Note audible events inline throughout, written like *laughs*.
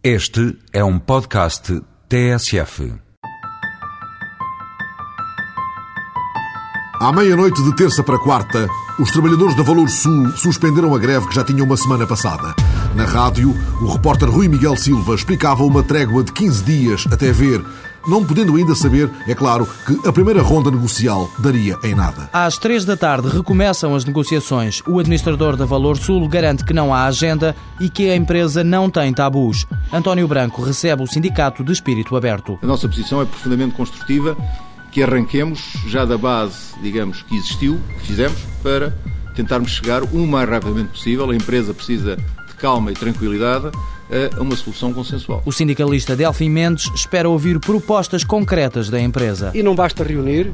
Este é um podcast TSF. À meia-noite de terça para quarta, os trabalhadores da Valor Sul suspenderam a greve que já tinha uma semana passada. Na rádio, o repórter Rui Miguel Silva explicava uma trégua de 15 dias até ver, não podendo ainda saber, é claro, que a primeira ronda negocial daria em nada. Às três da tarde recomeçam as negociações. O administrador da Valor Sul garante que não há agenda e que a empresa não tem tabus. António Branco recebe o sindicato de espírito aberto. A nossa posição é profundamente construtiva, que arranquemos já da base, digamos, que existiu, que fizemos, para tentarmos chegar o mais rapidamente possível. A empresa precisa de calma e tranquilidade a uma solução consensual. O sindicalista Delfim Mendes espera ouvir propostas concretas da empresa. E não basta reunir,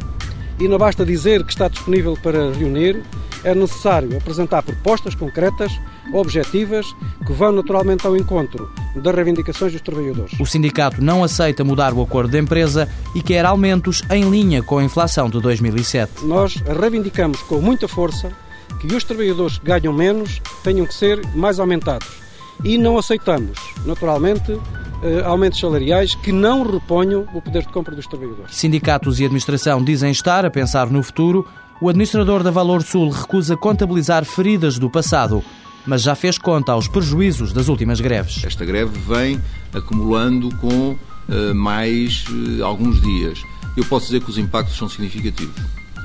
e não basta dizer que está disponível para reunir, é necessário apresentar propostas concretas, objetivas, que vão naturalmente ao encontro das reivindicações dos trabalhadores. O sindicato não aceita mudar o acordo de empresa e quer aumentos em linha com a inflação de 2007. Nós reivindicamos com muita força que os trabalhadores que ganham menos tenham que ser mais aumentados e não aceitamos, naturalmente, eh, aumentos salariais que não reponham o poder de compra dos trabalhadores. Sindicatos e administração dizem estar a pensar no futuro. O administrador da Valor Sul recusa contabilizar feridas do passado, mas já fez conta aos prejuízos das últimas greves. Esta greve vem acumulando com uh, mais uh, alguns dias. Eu posso dizer que os impactos são significativos,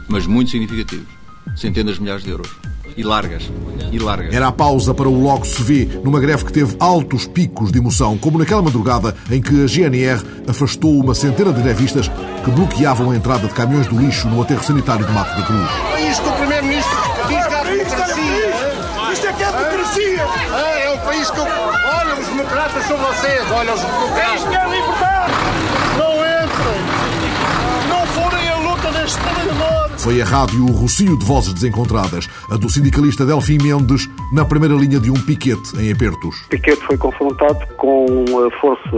mas muito significativos. Centenas de milhares de euros e largas. E largas. Era a pausa para o Logo se vê, numa greve que teve altos picos de emoção, como naquela madrugada em que a GNR afastou uma centena de grevistas que bloqueavam a entrada de caminhões do lixo no aterro sanitário de Mato da Cruz. É isto que o Primeiro-Ministro diz que há democracia. Isto é que é democracia. É, é o país que... Olha, os democratas são vocês. Olha, os democratas. Isto é liberdade. Não entrem. Não forem a luta deste trabalhador. Foi a rádio o Rocio de Vozes Desencontradas, a do sindicalista Delfim Mendes, na primeira linha de um piquete em Apertos. O piquete foi confrontado com a força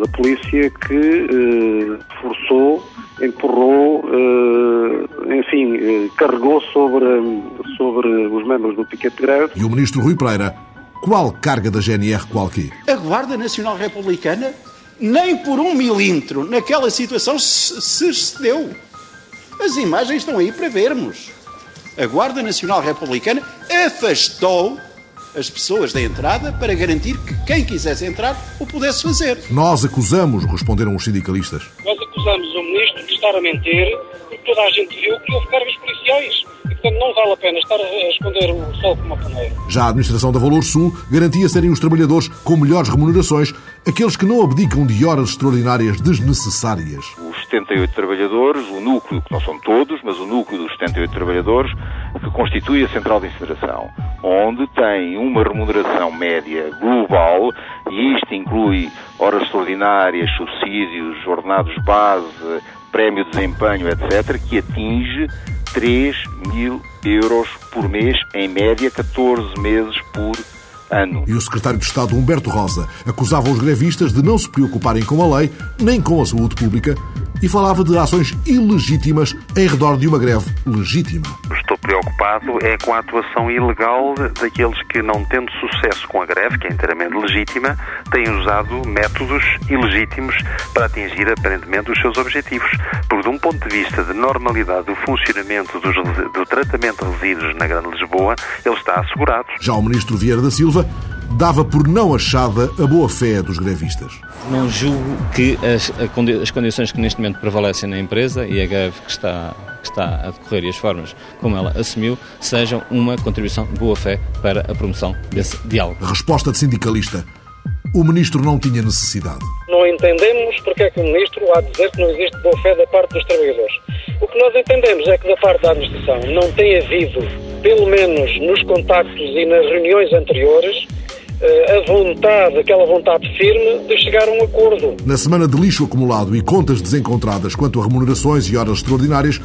da polícia que eh, forçou, empurrou, eh, enfim, eh, carregou sobre, sobre os membros do piquete de greve. E o ministro Rui Pereira, qual carga da GNR qualquer? A Guarda Nacional Republicana nem por um milímetro naquela situação se excedeu. As imagens estão aí para vermos. A Guarda Nacional Republicana afastou as pessoas da entrada para garantir que quem quisesse entrar o pudesse fazer. Nós acusamos, responderam os sindicalistas. Nós acusamos o ministro de estar a mentir, toda a gente viu que houve cargas policiais. E, portanto, não vale a pena estar a esconder o sol com uma paneira. Já a administração da Valor Sul garantia serem os trabalhadores com melhores remunerações aqueles que não abdicam de horas extraordinárias desnecessárias. Os 78 trabalhadores, o núcleo, que não são todos, mas o núcleo dos 78 trabalhadores, que constitui a central de incineração, onde tem uma remuneração média global, e isto inclui horas extraordinárias, subsídios, ordenados base, prémio de desempenho, etc., que atinge 3 mil euros por mês, em média 14 meses por ano. E o secretário de Estado Humberto Rosa acusava os grevistas de não se preocuparem com a lei nem com a saúde pública e falava de ações ilegítimas em redor de uma greve legítima. Estou preocupado é com a atuação ilegal daqueles que, não tendo sucesso com a greve, que é inteiramente legítima, têm usado métodos ilegítimos para atingir aparentemente os seus objetivos. Porque, de um ponto de vista de normalidade do funcionamento dos, do tratamento de resíduos na Grande Lisboa, ele está assegurado. Já o ministro Vieira da Silva dava por não achada a boa-fé dos grevistas. Não julgo que as, as, condições que neste momento prevalecem na empresa e a greve que está, que está a decorrer e as formas como ela assumiu sejam uma contribuição de boa-fé para a promoção desse diálogo. Resposta de sindicalista. O ministro não tinha necessidade. Não entendemos porque é que o ministro há de dizer que não existe boa-fé da parte dos trabalhadores. O que nós entendemos é que da parte da administração não tem havido, pelo menos nos contactos e nas reuniões anteriores, a vontade, aquela vontade firme de chegar a um acordo. Na semana de lixo acumulado e contas desencontradas quanto a remunerações e horas extraordinárias,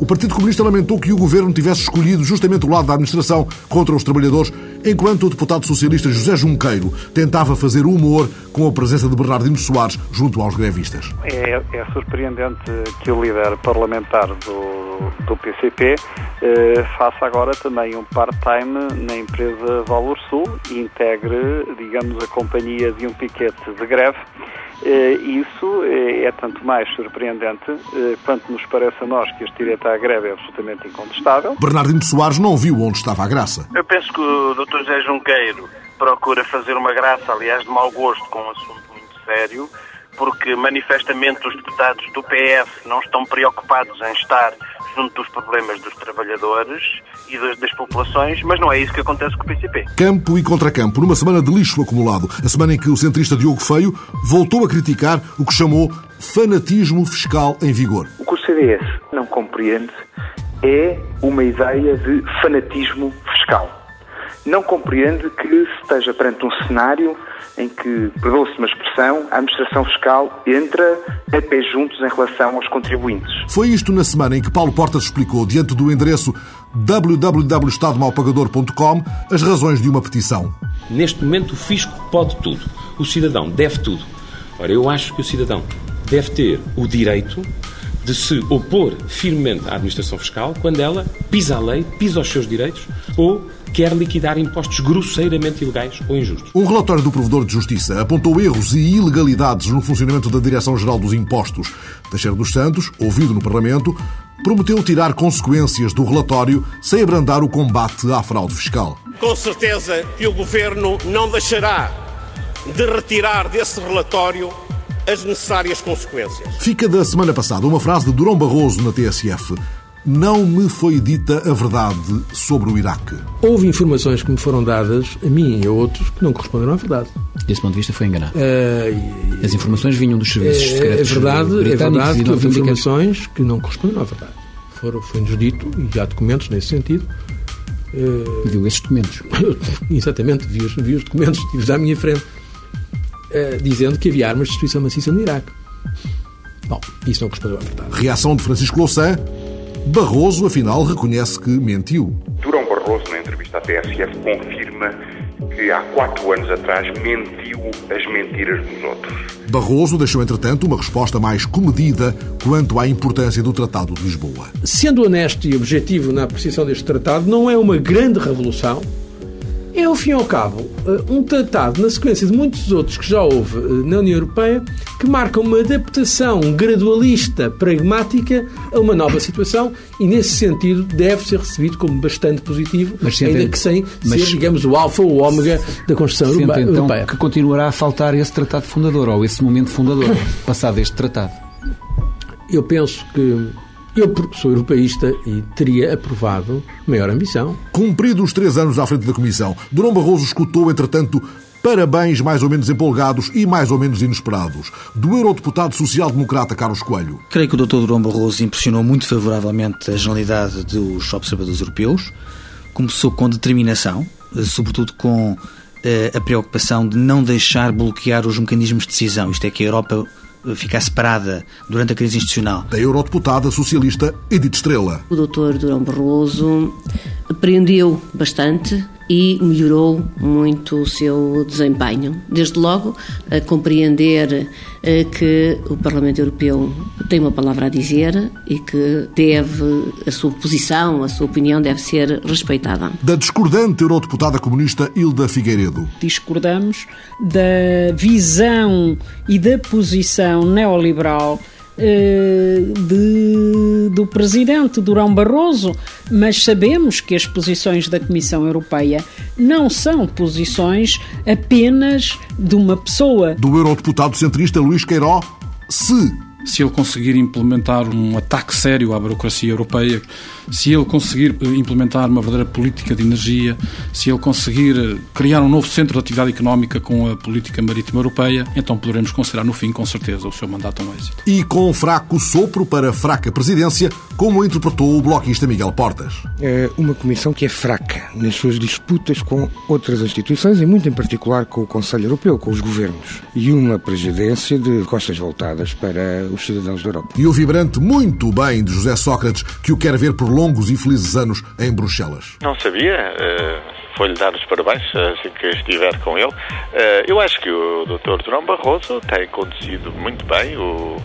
o Partido Comunista lamentou que o governo tivesse escolhido justamente o lado da administração contra os trabalhadores, enquanto o deputado socialista José Junqueiro tentava fazer humor com a presença de Bernardino Soares junto aos grevistas. É, é surpreendente que o líder parlamentar do do, do PCP, eh, faça agora também um part-time na empresa Valor Sul e integre, digamos, a companhia de um piquete de greve. Eh, isso é, é tanto mais surpreendente eh, quanto nos parece a nós que este direito à greve é absolutamente incontestável. Bernardino Soares não viu onde estava a graça. Eu penso que o Dr. José Junqueiro procura fazer uma graça, aliás, de mau gosto, com um assunto muito sério, porque manifestamente os deputados do PS não estão preocupados em estar junto dos problemas dos trabalhadores e das, das, populações, mas não é isso que acontece com o PCP. Campo e contracampo, numa semana de lixo acumulado, a semana em que o centrista Diogo Feio voltou a criticar o que chamou fanatismo fiscal em vigor. O que o CDS não compreende é uma ideia de fanatismo fiscal. Não compreende que se esteja perante um cenário em que, perdoe-se uma expressão, a administração fiscal entra a pé juntos em relação aos contribuintes. Foi isto na semana em que Paulo Portas explicou, diante do endereço www.estadomalpagador.com, as razões de uma petição. Neste momento, o fisco pode tudo. O cidadão deve tudo. Ora, eu acho que o cidadão deve ter o direito de se opor firmemente à administração fiscal quando ela pisa a lei, pisa os seus direitos ou quer liquidar impostos grosseiramente ilegais ou injustos. Um relatório do Provedor de Justiça apontou erros e ilegalidades no funcionamento da Direção-Geral dos Impostos. Teixeira dos Santos, ouvido no Parlamento, prometeu tirar consequências do relatório sem abrandar o combate à fraude fiscal. Com certeza que o Governo não deixará de retirar desse relatório as necessárias consequências. Fica da semana passada uma frase de Durão Barroso na TSF. Não me foi dita a verdade sobre o Iraque. Houve informações que me foram dadas, a mim e a outros, que não corresponderam à verdade. Desse ponto de vista foi enganado. Uh, As informações vinham dos serviços é, secretos é verdade, É verdade que houve informações que não corresponderam à verdade. Foram- Foi-nos dito, e há documentos nesse sentido. Uh, Viu esses documentos? *laughs* Exatamente, vi os, vi os documentos, tive-os à minha frente, uh, dizendo que havia armas de destruição maciça no Iraque. Bom, isso não correspondeu à verdade. Reação de Francisco Louçã. Barroso, afinal, reconhece que mentiu. Durão Barroso, na entrevista à TSF, confirma que há quatro anos atrás mentiu as mentiras dos outros. Barroso deixou, entretanto, uma resposta mais comedida quanto à importância do Tratado de Lisboa. Sendo honesto e objetivo na apreciação deste tratado, não é uma grande revolução. É, ao fim e ao cabo, eh, um tratado, na sequência de muitos outros que já houve eh, na União Europeia, que marca uma adaptação gradualista, pragmática, a uma nova situação e, nesse sentido, deve ser recebido como bastante positivo, Mas sente- ainda que sem mas- ser, digamos, o alfa ou o ômega da Constituição Sente, então Europeia. que continuará a faltar esse tratado fundador, ou esse momento fundador, passado este tratado. Eu penso que eu, sou europeísta, e teria aprovado maior ambição. Cumpridos os três anos à frente da Comissão, Durão Barroso escutou, entretanto, parabéns mais ou menos empolgados e mais ou menos inesperados do eurodeputado social-democrata Carlos Coelho. Creio que o Dr. Durão Barroso impressionou muito favoravelmente a generalidade dos observadores europeus. Começou com determinação, sobretudo com eh, a preocupação de não deixar bloquear os mecanismos de decisão, isto é, que a Europa ficasse parada durante a crise institucional. Da eurodeputada socialista Edith Estrela. O Dr. Durão Barroso aprendeu bastante e melhorou muito o seu desempenho. Desde logo, a compreender eh, que o Parlamento Europeu tem uma palavra a dizer e que deve, a sua posição, a sua opinião deve ser respeitada. Da discordante eurodeputada comunista Hilda Figueiredo. discordamos da visão e da posição neoliberal de- do presidente Durão Barroso, mas sabemos que as posições da Comissão Europeia não são posições apenas de uma pessoa. Do eurodeputado centrista Luís Queiró, se se ele conseguir implementar um ataque sério à burocracia europeia, se ele conseguir eh, implementar uma verdadeira política de energia, se ele conseguir eh, criar um novo centro de atividade económica com a política marítima europeia, então poderemos considerar no fim, com certeza, o seu mandato um êxito. e com fraco sopro para fraca presidência, como interpretou o bloquista Miguel Portas. É uma comissão que é fraca nas suas disputas com outras instituições e muito em particular com o Conselho Europeu, com os governos. E uma presidência de costas voltadas para os cidadãos da Europa. E o vibrante muito bem de José Sócrates, que o quer ver por longos e felizes anos em Bruxelas. Não sabia, eh, foi-lhe dar os parabéns assim que estiver com ele. Eh, eu acho que o Dr. Durão Barroso tem conduzido muito bem o,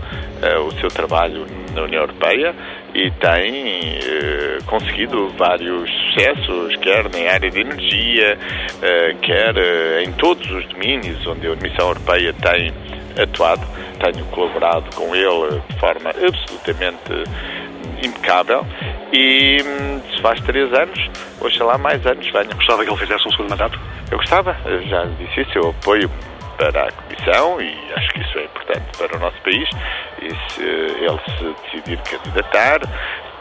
eh, o seu trabalho na União Europeia e tem eh, conseguido vários sucessos, quer na área de energia, eh, quer eh, em todos os domínios onde a Comissão Europeia tem atuado. Tenho colaborado com ele de forma absolutamente impecável e hum, se faz três anos, oxalá mais anos venham. Gostava que ele fizesse um segundo mandato? Eu gostava, eu já disse isso, eu apoio para a Comissão e acho que isso é importante para o nosso país e se ele se decidir candidatar,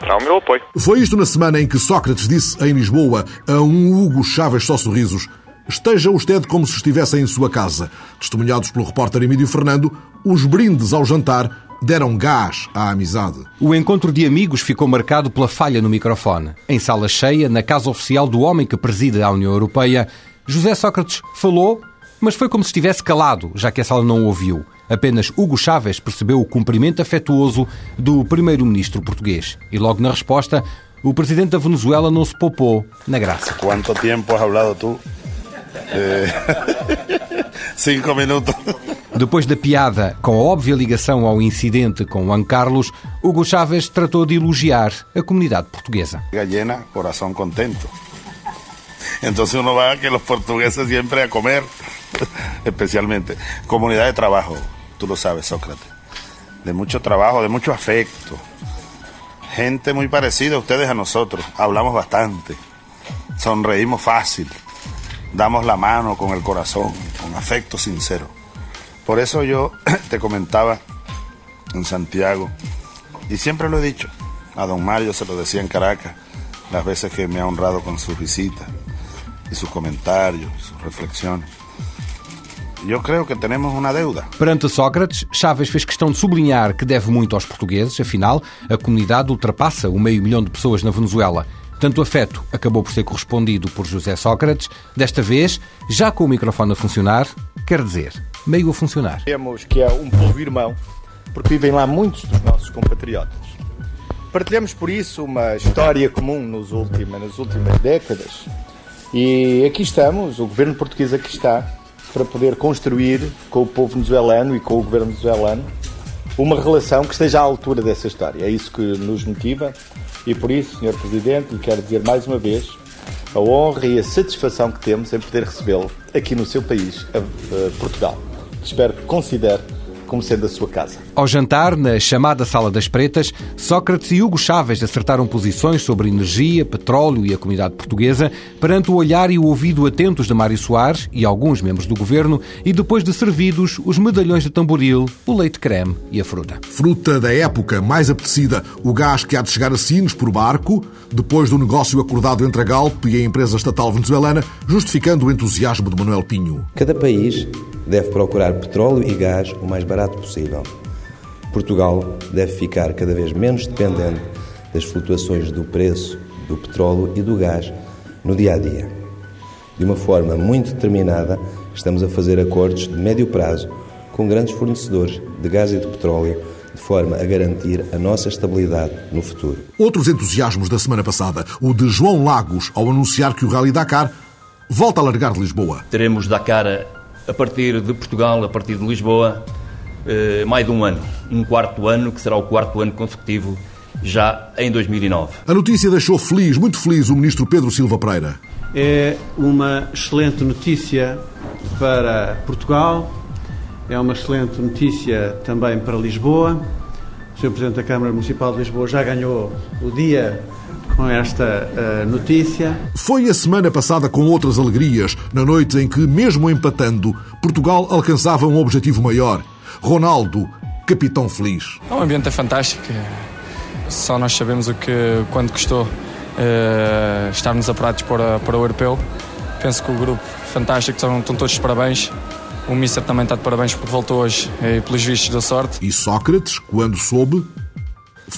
terá o meu apoio. Foi isto na semana em que Sócrates disse em Lisboa a um Hugo Chaves só sorrisos Esteja usted como se estivesse em sua casa. Testemunhados pelo repórter Emílio Fernando, os brindes ao jantar deram gás à amizade. O encontro de amigos ficou marcado pela falha no microfone. Em sala cheia, na casa oficial do homem que preside a União Europeia, José Sócrates falou, mas foi como se estivesse calado, já que a sala não o ouviu. Apenas Hugo Chávez percebeu o cumprimento afetuoso do primeiro-ministro português. E logo na resposta, o presidente da Venezuela não se poupou na graça. Quanto tempo has hablado tu? Eh, cinco minutos. Depois da piada, com a óbvia ligação ao incidente com Juan Carlos, Hugo Chávez tratou de elogiar a comunidade portuguesa. Gallena, corazón contento. Entonces uno va que los portugueses siempre a comer, *laughs* especialmente. Comunidad de trabajo, tú lo sabes, Sócrates. De mucho trabajo, de mucho afecto. Gente muy parecida a ustedes a nosotros. Hablamos bastante. Sonreímos fácil damos la mano con el corazón, con afecto sincero. Por eso yo *clears throat* te comentaba en Santiago, y siempre lo he dicho, a don Mario se lo decía en Caracas, las veces que me ha honrado con sus visitas y sus comentarios, sus reflexiones. Eu creio que temos uma deuda. Perante Sócrates, Chávez fez questão de sublinhar que deve muito aos portugueses, afinal, a comunidade ultrapassa o meio milhão de pessoas na Venezuela. Tanto afeto acabou por ser correspondido por José Sócrates, desta vez, já com o microfone a funcionar, quer dizer, meio a funcionar. Temos que é um povo irmão, porque vivem lá muitos dos nossos compatriotas. Partilhamos por isso uma história comum nos nas últimas décadas. E aqui estamos, o governo português aqui está, para poder construir com o povo venezuelano e com o governo venezuelano uma relação que esteja à altura dessa história. É isso que nos motiva e por isso, Sr. Presidente, lhe quero dizer mais uma vez a honra e a satisfação que temos em poder recebê-lo aqui no seu país, Portugal. Espero que considere como sendo a sua casa. Ao jantar, na chamada Sala das Pretas, Sócrates e Hugo Chávez acertaram posições sobre energia, petróleo e a comunidade portuguesa perante o olhar e o ouvido atentos de Mário Soares e alguns membros do governo e depois de servidos os medalhões de tamboril, o leite creme e a fruta. Fruta da época mais apetecida, o gás que há de chegar a Sines por barco, depois do negócio acordado entre a Galp e a empresa estatal venezuelana, justificando o entusiasmo de Manuel Pinho. Cada país deve procurar petróleo e gás o mais barato possível. Portugal deve ficar cada vez menos dependente das flutuações do preço do petróleo e do gás no dia a dia. De uma forma muito determinada, estamos a fazer acordos de médio prazo com grandes fornecedores de gás e de petróleo, de forma a garantir a nossa estabilidade no futuro. Outros entusiasmos da semana passada, o de João Lagos ao anunciar que o Rally Dakar volta a largar de Lisboa. Teremos Dakar a partir de Portugal, a partir de Lisboa, eh, mais de um ano. Um quarto ano, que será o quarto ano consecutivo, já em 2009. A notícia deixou feliz, muito feliz, o ministro Pedro Silva Pereira. É uma excelente notícia para Portugal, é uma excelente notícia também para Lisboa. O Sr. Presidente da Câmara Municipal de Lisboa já ganhou o dia com esta uh, notícia. Foi a semana passada com outras alegrias, na noite em que, mesmo empatando, Portugal alcançava um objetivo maior. Ronaldo, capitão feliz. O ambiente é fantástico. Só nós sabemos o que, quanto custou uh, estarmos apurados para, para o europeu. Penso que o grupo fantástico, estão, estão todos de parabéns. O Mister também está de parabéns porque voltou hoje e pelos vistos da sorte. E Sócrates, quando soube,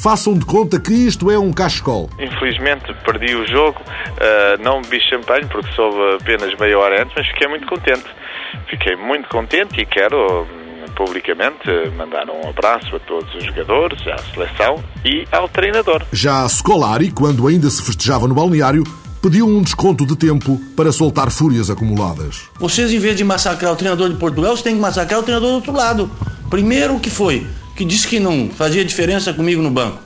façam de conta que isto é um cachecol. Infelizmente perdi o jogo, uh, não bebi champanhe porque soube apenas meia hora antes, mas fiquei muito contente. Fiquei muito contente e quero publicamente mandar um abraço a todos os jogadores, à seleção e ao treinador. Já Scolari, quando ainda se festejava no balneário, pediu um desconto de tempo para soltar fúrias acumuladas. Vocês, em vez de massacrar o treinador de Portugal, vocês têm que massacrar o treinador do outro lado. Primeiro, o que foi? Que disse que não fazia diferença comigo no banco.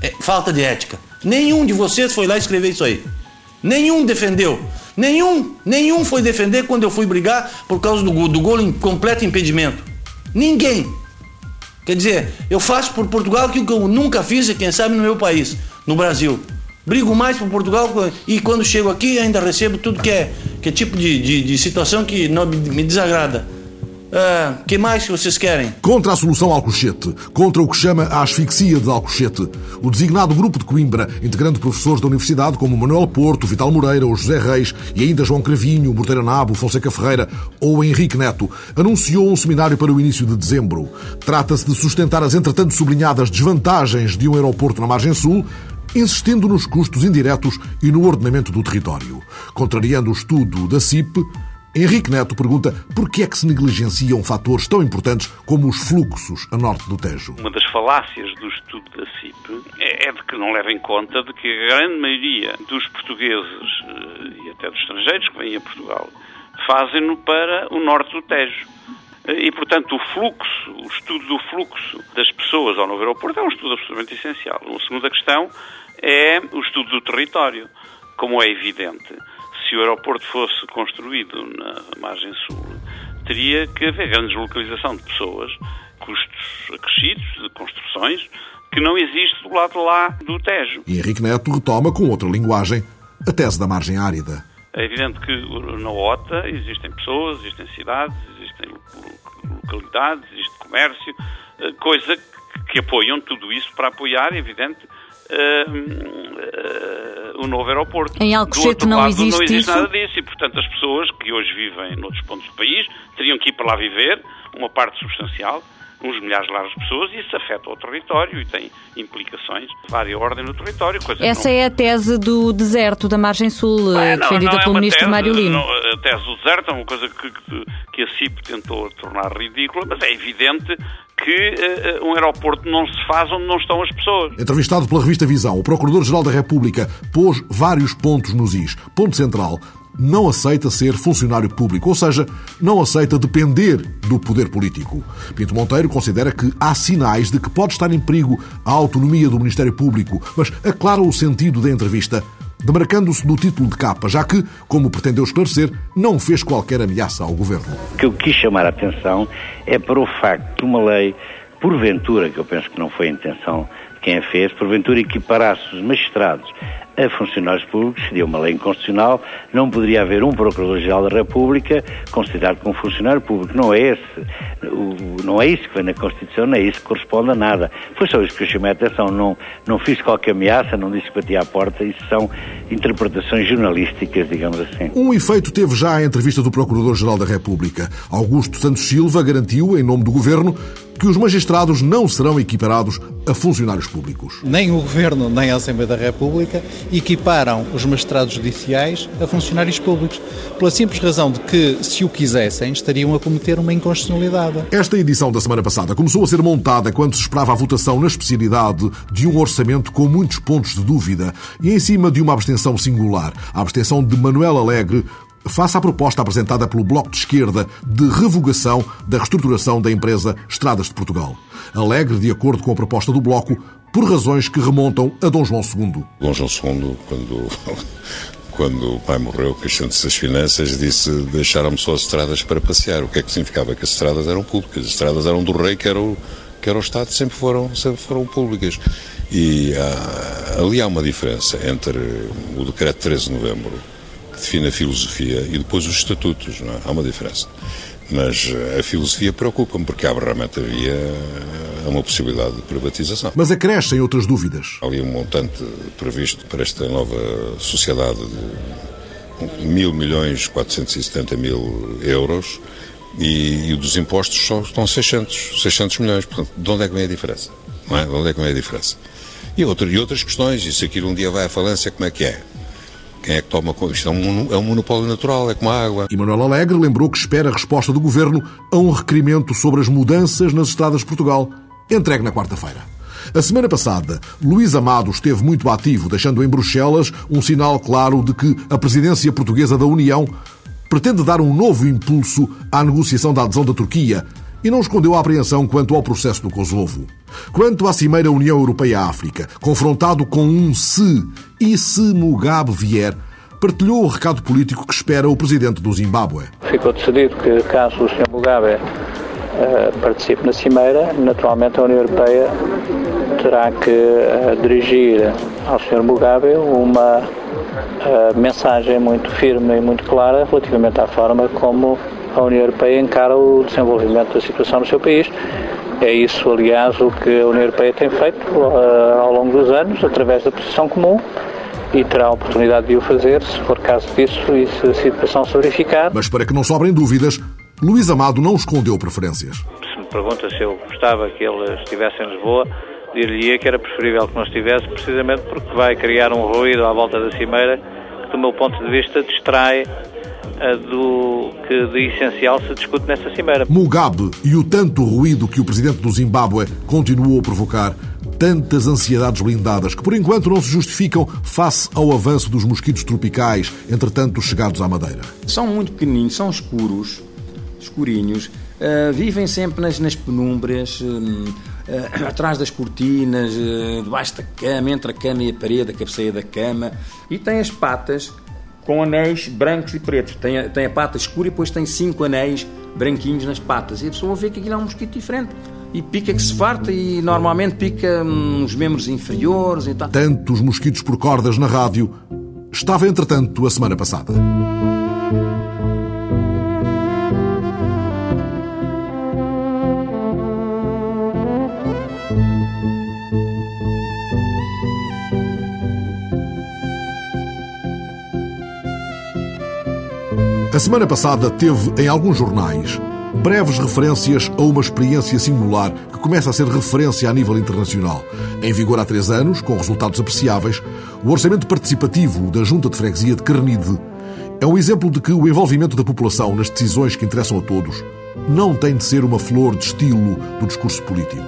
é falta de ética. Nenhum de vocês foi lá escrever isso aí. Nenhum defendeu. Nenhum, nenhum foi defender quando eu fui brigar por causa do, do gol em completo impedimento. Ninguém. Quer dizer, eu faço por Portugal aquilo que eu nunca fiz e quem sabe no meu país, no Brasil. Brigo mais por Portugal e quando chego aqui ainda recebo tudo que é, que é tipo de, de, de situação que não me desagrada. Ah, que mais que vocês querem? Contra a solução Alcochete, contra o que chama a asfixia de Alcochete, o designado grupo de Coimbra, integrando professores da Universidade como Manuel Porto, Vital Moreira, ou José Reis e ainda João Cravinho, Morteira Nabo, Fonseca Ferreira ou Henrique Neto, anunciou um seminário para o início de dezembro. Trata-se de sustentar as entretanto sublinhadas desvantagens de um aeroporto na margem sul, insistindo nos custos indiretos e no ordenamento do território. Contrariando o estudo da CIP, Henrique Neto pergunta por que é que se negligenciam fatores tão importantes como os fluxos a norte do Tejo. Uma das falácias do estudo da CIP é, é de que não leva em conta de que a grande maioria dos portugueses eh, e até dos estrangeiros que vêm a Portugal fazem-no para o norte do Tejo. Eh, e, portanto, o fluxo, o estudo do fluxo das pessoas ao novo aeroporto é um estudo absolutamente essencial. Uma segunda questão é o estudo do território. Como é evidente, se o aeroporto fosse construído na margem sul, teria que haver grande deslocalização de pessoas, custos acrescidos de construções, que não existe do lado de lá do Tejo. E Henrique Neto retoma com outra linguagem a tese da margem árida. É evidente que na OTA existem pessoas, existem cidades, existem localidades, existe comércio, eh, coisa que apoiam tudo isso para apoiar, é evidente, uh, uh, o novo aeroporto. Em Alcochete não lado, existe não existe isso? nada disso e, portanto, as pessoas que hoje vivem noutros pontos do país teriam que ir para lá viver, uma parte substancial, uns milhares de de pessoas, e isso afeta o território e tem implicações de vária ordem no território. Essa não... é a tese do deserto da margem sul, defendida não é pelo ministro tese, Mário Lima. não, a tese do deserto é uma coisa que, que, que a CIP tentou tornar ridícula, mas é evidente que uh, um aeroporto não se faz onde não estão as pessoas. Entrevistado pela revista Visão, o Procurador-Geral da República pôs vários pontos nos is. Ponto central, não aceita ser funcionário público, ou seja, não aceita depender do poder político. Pinto Monteiro considera que há sinais de que pode estar em perigo a autonomia do Ministério Público, mas aclara o sentido da entrevista, demarcando-se do título de capa, já que, como pretendeu esclarecer, não fez qualquer ameaça ao governo. O que eu quis chamar a atenção é para o facto de uma lei, porventura, que eu penso que não foi a intenção de quem a fez, porventura equiparasse os magistrados a funcionários públicos, seria uma lei inconstitucional, não poderia haver um Procurador-Geral da República considerado como funcionário público. Não é esse, não é isso que vem na Constituição, não é isso que corresponde a nada. Foi só isso que eu chamei a atenção, não, não fiz qualquer ameaça, não disse que batia à porta, isso são interpretações jornalísticas, digamos assim. Um efeito teve já a entrevista do Procurador-Geral da República. Augusto Santos Silva garantiu, em nome do Governo, que os magistrados não serão equiparados a funcionários públicos. Nem o Governo nem a Assembleia da República equiparam os magistrados judiciais a funcionários públicos, pela simples razão de que, se o quisessem, estariam a cometer uma inconstitucionalidade. Esta edição da semana passada começou a ser montada quando se esperava a votação na especialidade de um orçamento com muitos pontos de dúvida e em cima de uma abstenção singular, a abstenção de Manuel Alegre, face à proposta apresentada pelo Bloco de Esquerda de revogação da reestruturação da empresa Estradas de Portugal. Alegre, de acordo com a proposta do Bloco, por razões que remontam a Dom João II. Dom João II, quando, *laughs* quando o pai morreu, queixando-se das finanças, disse deixaram-me só as estradas para passear. O que é que significava? Que as estradas eram públicas. As estradas eram do rei, que era o, que era o Estado, sempre foram, sempre foram públicas. E há, ali há uma diferença entre o decreto de 13 de novembro define a filosofia e depois os estatutos, não é? Há uma diferença. Mas a filosofia preocupa-me, porque abre realmente a via a uma possibilidade de privatização. Mas acrescem outras dúvidas. Há ali um montante previsto para esta nova sociedade de mil milhões 470 mil euros e, e dos impostos só estão 600, 600 milhões. Portanto, de onde é que vem a diferença? Não é? De onde é que vem a diferença? E, outra, e outras questões, e se aquilo um dia vai à falência, como é que é? Quem é que toma conta? Isto é um, é um monopólio natural, é como a água. E Manuel Alegre lembrou que espera a resposta do governo a um requerimento sobre as mudanças nas estradas de Portugal, entregue na quarta-feira. A semana passada, Luís Amado esteve muito ativo, deixando em Bruxelas um sinal claro de que a presidência portuguesa da União pretende dar um novo impulso à negociação da adesão da Turquia E não escondeu a apreensão quanto ao processo do Kosovo. Quanto à Cimeira União Europeia-África, confrontado com um se e se Mugabe vier, partilhou o recado político que espera o presidente do Zimbábue. Ficou decidido que, caso o Sr. Mugabe uh, participe na Cimeira, naturalmente a União Europeia terá que uh, dirigir ao Sr. Mugabe uma uh, mensagem muito firme e muito clara relativamente à forma como a União Europeia encara o desenvolvimento da situação no seu país. É isso, aliás, o que a União Europeia tem feito ao longo dos anos, através da posição comum, e terá a oportunidade de o fazer, se for caso disso e se a situação se verificar. Mas para que não sobrem dúvidas, Luís Amado não escondeu preferências. Se me pergunta se eu gostava que ele estivesse em Lisboa, dir-lhe que era preferível que não estivesse, precisamente porque vai criar um ruído à volta da cimeira que, do meu ponto de vista, distrai do que de essencial se discute nessa cimeira. Mugabe e o tanto ruído que o presidente do Zimbábue continuou a provocar tantas ansiedades blindadas que por enquanto não se justificam face ao avanço dos mosquitos tropicais, entretanto chegados à Madeira. São muito pequenininhos, são escuros, escurinhos, uh, vivem sempre nas, nas penumbras, uh, uh, atrás das cortinas, debaixo da cama, entre a cama e a parede, a cabeceira da cama, e têm as patas com anéis brancos e pretos. Tem a, tem a pata escura e depois tem cinco anéis branquinhos nas patas. E a pessoa vê que aquilo é um mosquito diferente e pica que se farta e normalmente pica hum, os membros inferiores e tal. Tantos mosquitos por cordas na rádio. Estava, entretanto, a semana passada. A semana passada teve em alguns jornais breves referências a uma experiência singular que começa a ser referência a nível internacional. Em vigor há três anos, com resultados apreciáveis, o orçamento participativo da Junta de Freguesia de Carnide é um exemplo de que o envolvimento da população nas decisões que interessam a todos não tem de ser uma flor de estilo do discurso político.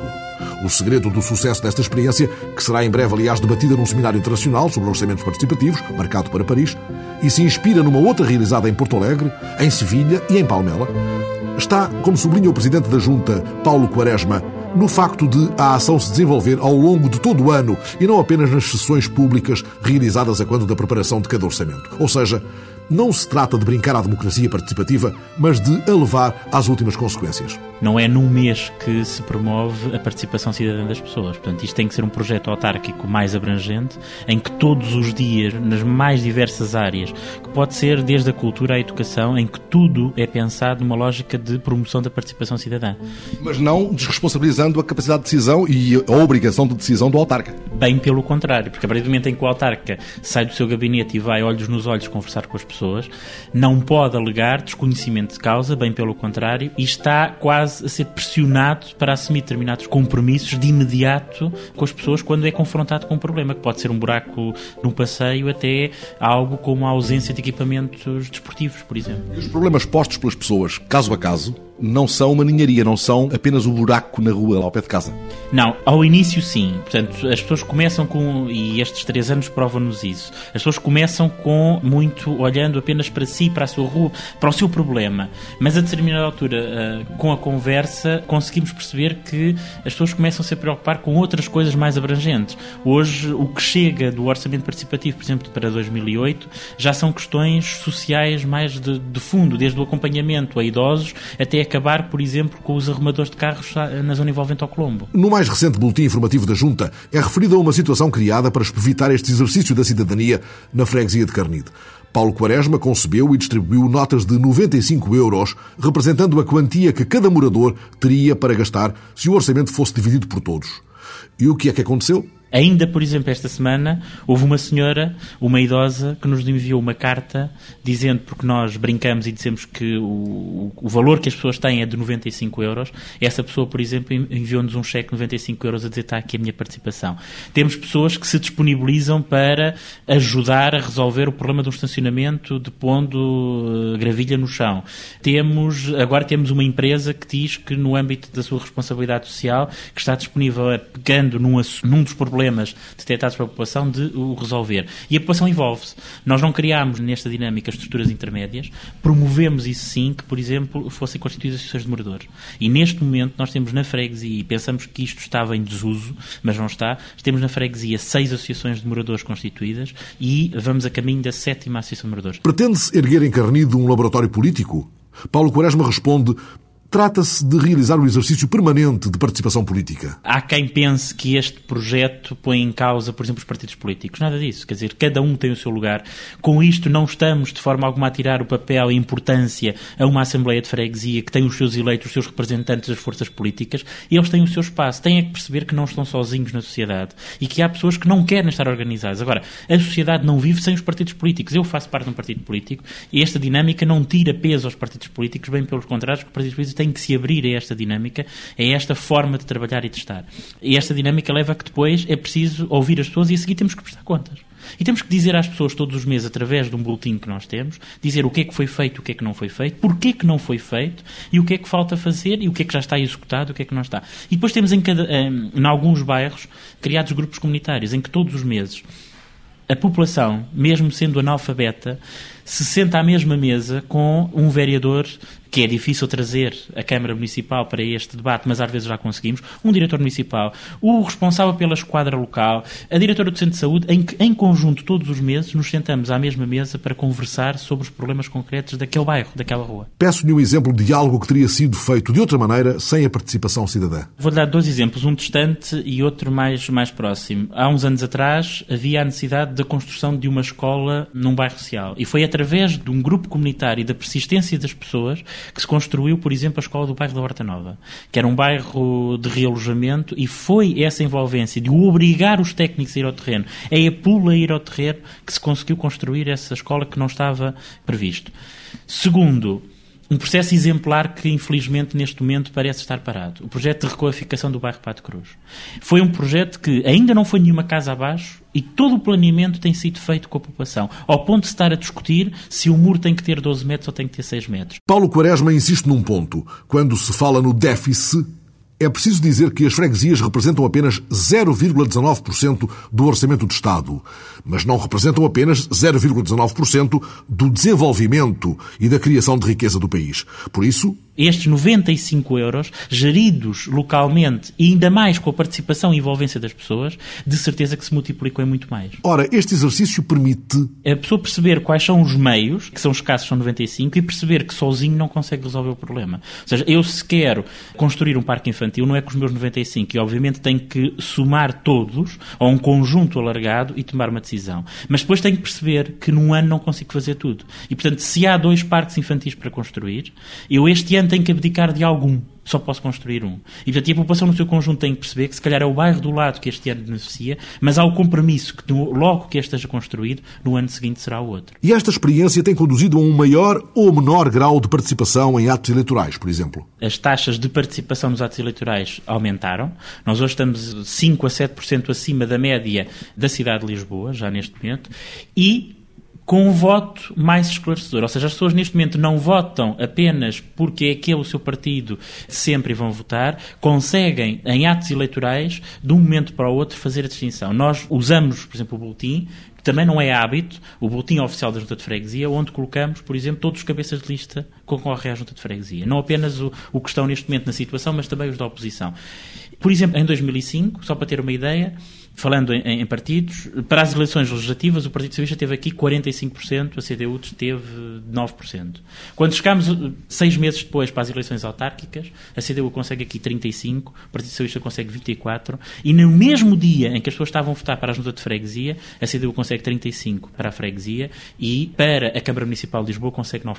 O segredo do sucesso desta experiência, que será em breve, aliás, debatida num seminário internacional sobre orçamentos participativos, marcado para Paris, e se inspira numa outra realizada em Porto Alegre, em Sevilha e em Palmela, está, como sublinha o presidente da Junta, Paulo Quaresma, no facto de a ação se desenvolver ao longo de todo o ano e não apenas nas sessões públicas realizadas a quando da preparação de cada orçamento. Ou seja, não se trata de brincar à democracia participativa, mas de a levar às últimas consequências. Não é num mês que se promove a participação cidadã das pessoas. Portanto, isto tem que ser um projeto autárquico mais abrangente, em que todos os dias, nas mais diversas áreas, que pode ser desde a cultura à educação, em que tudo é pensado numa lógica de promoção da participação cidadã. Mas não desresponsabilizando a capacidade de decisão e a obrigação de decisão do autarca. Bem pelo contrário, porque a partir do momento em que o autarca sai do seu gabinete e vai olhos nos olhos conversar com as pessoas, pessoas, não pode alegar desconhecimento de causa, bem pelo contrário, e está quase a ser pressionado para assumir determinados compromissos de imediato com as pessoas quando é confrontado com um problema, que pode ser um buraco num passeio até algo como a ausência de equipamentos desportivos, por exemplo. E os problemas postos pelas pessoas, caso a caso, não são uma ninharia, não são apenas o um buraco na rua lá ao pé de casa. Não, ao início sim. Portanto, as pessoas começam com, e estes três anos provam-nos isso, as pessoas começam com muito olhando apenas para si, para a sua rua, para o seu problema. Mas a determinada altura, uh, com a conversa, conseguimos perceber que as pessoas começam a se preocupar com outras coisas mais abrangentes. Hoje, o que chega do orçamento participativo, por exemplo, para 2008, já são questões sociais mais de, de fundo, desde o acompanhamento a idosos até acabar, por exemplo, com os arrumadores de carros na zona envolvente ao Colombo. No mais recente boletim informativo da Junta, é referida a uma situação criada para evitar este exercício da cidadania na freguesia de Carnide. Paulo Quaresma concebeu e distribuiu notas de 95 euros, representando a quantia que cada morador teria para gastar se o orçamento fosse dividido por todos. E o que é que aconteceu? Ainda, por exemplo, esta semana, houve uma senhora, uma idosa, que nos enviou uma carta dizendo, porque nós brincamos e dizemos que o, o valor que as pessoas têm é de 95 euros. Essa pessoa, por exemplo, enviou-nos um cheque de 95 euros a dizer está aqui a minha participação. Temos pessoas que se disponibilizam para ajudar a resolver o problema do estacionamento de pondo uh, gravilha no chão. Temos, agora temos uma empresa que diz que no âmbito da sua responsabilidade social, que está disponível, pegando num, num dos problemas problemas detectados pela população, de o resolver. E a população envolve-se. Nós não criámos nesta dinâmica estruturas intermédias, promovemos isso sim, que, por exemplo, fossem constituídas associações de moradores. E neste momento nós temos na freguesia, e pensamos que isto estava em desuso, mas não está, temos na freguesia seis associações de moradores constituídas e vamos a caminho da sétima associação de moradores. Pretende-se erguer em Carnido um laboratório político? Paulo Quaresma responde Trata-se de realizar um exercício permanente de participação política. Há quem pense que este projeto põe em causa, por exemplo, os partidos políticos. Nada disso. Quer dizer, cada um tem o seu lugar. Com isto, não estamos, de forma alguma, a tirar o papel e importância a uma Assembleia de Freguesia que tem os seus eleitos, os seus representantes das forças políticas, e eles têm o seu espaço. Têm que perceber que não estão sozinhos na sociedade e que há pessoas que não querem estar organizadas. Agora, a sociedade não vive sem os partidos políticos. Eu faço parte de um partido político e esta dinâmica não tira peso aos partidos políticos, bem pelo contrário, os partidos políticos têm tem que se abrir a esta dinâmica, a esta forma de trabalhar e de estar. E esta dinâmica leva a que depois é preciso ouvir as pessoas e a seguir temos que prestar contas. E temos que dizer às pessoas todos os meses, através de um boletim que nós temos, dizer o que é que foi feito, o que é que não foi feito, porquê que não foi feito e o que é que falta fazer e o que é que já está executado, o que é que não está. E depois temos em, cada, em, em alguns bairros criados grupos comunitários em que todos os meses a população, mesmo sendo analfabeta, se senta à mesma mesa com um vereador que é difícil trazer a Câmara Municipal para este debate, mas às vezes já conseguimos, um diretor municipal, o responsável pela esquadra local, a diretora do Centro de Saúde, em que, em conjunto, todos os meses, nos sentamos à mesma mesa para conversar sobre os problemas concretos daquele bairro, daquela rua. Peço-lhe um exemplo de algo que teria sido feito de outra maneira sem a participação cidadã. Vou dar dois exemplos, um distante e outro mais, mais próximo. Há uns anos atrás havia a necessidade da construção de uma escola num bairro social e foi através de um grupo comunitário e da persistência das pessoas que se construiu, por exemplo, a escola do bairro da Horta Nova, que era um bairro de realojamento e foi essa envolvência de obrigar os técnicos a ir ao terreno, é a pula ir ao terreno que se conseguiu construir essa escola que não estava previsto. Segundo, um processo exemplar que, infelizmente, neste momento parece estar parado. O projeto de requalificação do bairro Pato Cruz. Foi um projeto que ainda não foi nenhuma casa abaixo e todo o planeamento tem sido feito com a população, ao ponto de estar a discutir se o muro tem que ter 12 metros ou tem que ter 6 metros. Paulo Quaresma insiste num ponto. Quando se fala no déficit, é preciso dizer que as freguesias representam apenas 0,19% do orçamento do Estado, mas não representam apenas 0,19% do desenvolvimento e da criação de riqueza do país. Por isso, estes 95 euros, geridos localmente e ainda mais com a participação e envolvência das pessoas, de certeza que se multiplicam em muito mais. Ora, este exercício permite. A pessoa perceber quais são os meios, que são escassos, são 95, e perceber que sozinho não consegue resolver o problema. Ou seja, eu se quero construir um parque infantil, não é com os meus 95, e obviamente tenho que somar todos, a um conjunto alargado, e tomar uma decisão. Mas depois tenho que perceber que num ano não consigo fazer tudo. E portanto, se há dois parques infantis para construir, eu este ano tem que abdicar de algum. Só posso construir um. E, portanto, a população no seu conjunto tem que perceber que se calhar é o bairro do lado que este ano beneficia, mas há o compromisso que logo que este esteja construído, no ano seguinte será o outro. E esta experiência tem conduzido a um maior ou menor grau de participação em atos eleitorais, por exemplo? As taxas de participação nos atos eleitorais aumentaram. Nós hoje estamos 5 a 7% acima da média da cidade de Lisboa, já neste momento, e com um voto mais esclarecedor. Ou seja, as pessoas neste momento não votam apenas porque é aquele o seu partido sempre vão votar, conseguem, em atos eleitorais, de um momento para o outro, fazer a distinção. Nós usamos, por exemplo, o boletim, que também não é hábito, o boletim oficial da Junta de Freguesia, onde colocamos, por exemplo, todos os cabeças de lista que concorrem à Junta de Freguesia. Não apenas o, o que estão neste momento na situação, mas também os da oposição. Por exemplo, em 2005, só para ter uma ideia, falando em, em, partidos, para as eleições legislativas, o Partido Socialista teve aqui 45%, a CDU teve 9%. Quando chegámos eh, seis meses depois para as eleições autárquicas, a CDU consegue aqui 35%, o Partido Socialista consegue 24%, e no mesmo dia em que as pessoas estavam a votar para a Junta de Freguesia, a CDU consegue 35% para a Freguesia e para a Câmara Municipal de Lisboa consegue 9%.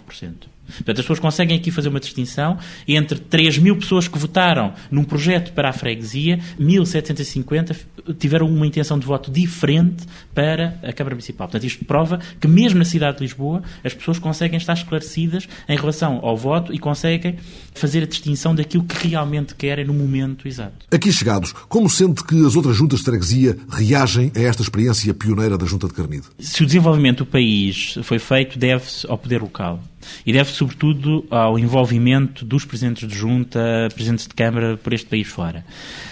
Portanto, as pessoas conseguem aqui fazer uma distinção entre 3 mil pessoas que votaram num projeto para a freguesia, 1.750 tiveram uma intenção de voto diferente para a Câmara Municipal. Portanto, isto prova que mesmo na cidade de Lisboa as pessoas conseguem estar esclarecidas em relação ao voto e conseguem fazer a distinção daquilo que realmente querem no momento exato. Aqui chegados, como sente que as outras juntas de freguesia reagem a esta experiência pioneira da Junta de Carnide? Se o desenvolvimento do país foi feito, deve-se ao poder local. E deve sobretudo ao envolvimento dos presidentes de junta, presidentes de Câmara por este país fora.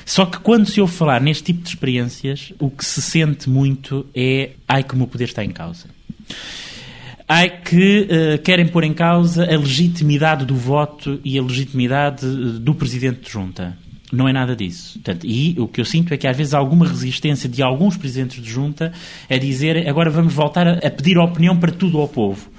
Só que quando se ouve falar neste tipo de experiências, o que se sente muito é ai como o poder está em causa. Ai que uh, querem pôr em causa a legitimidade do voto e a legitimidade eh, do presidente de junta. Não é nada disso. Portanto, e o que eu sinto é que às vezes há alguma resistência de alguns presidentes de junta a dizer agora vamos voltar a, a pedir opinião para tudo ao povo.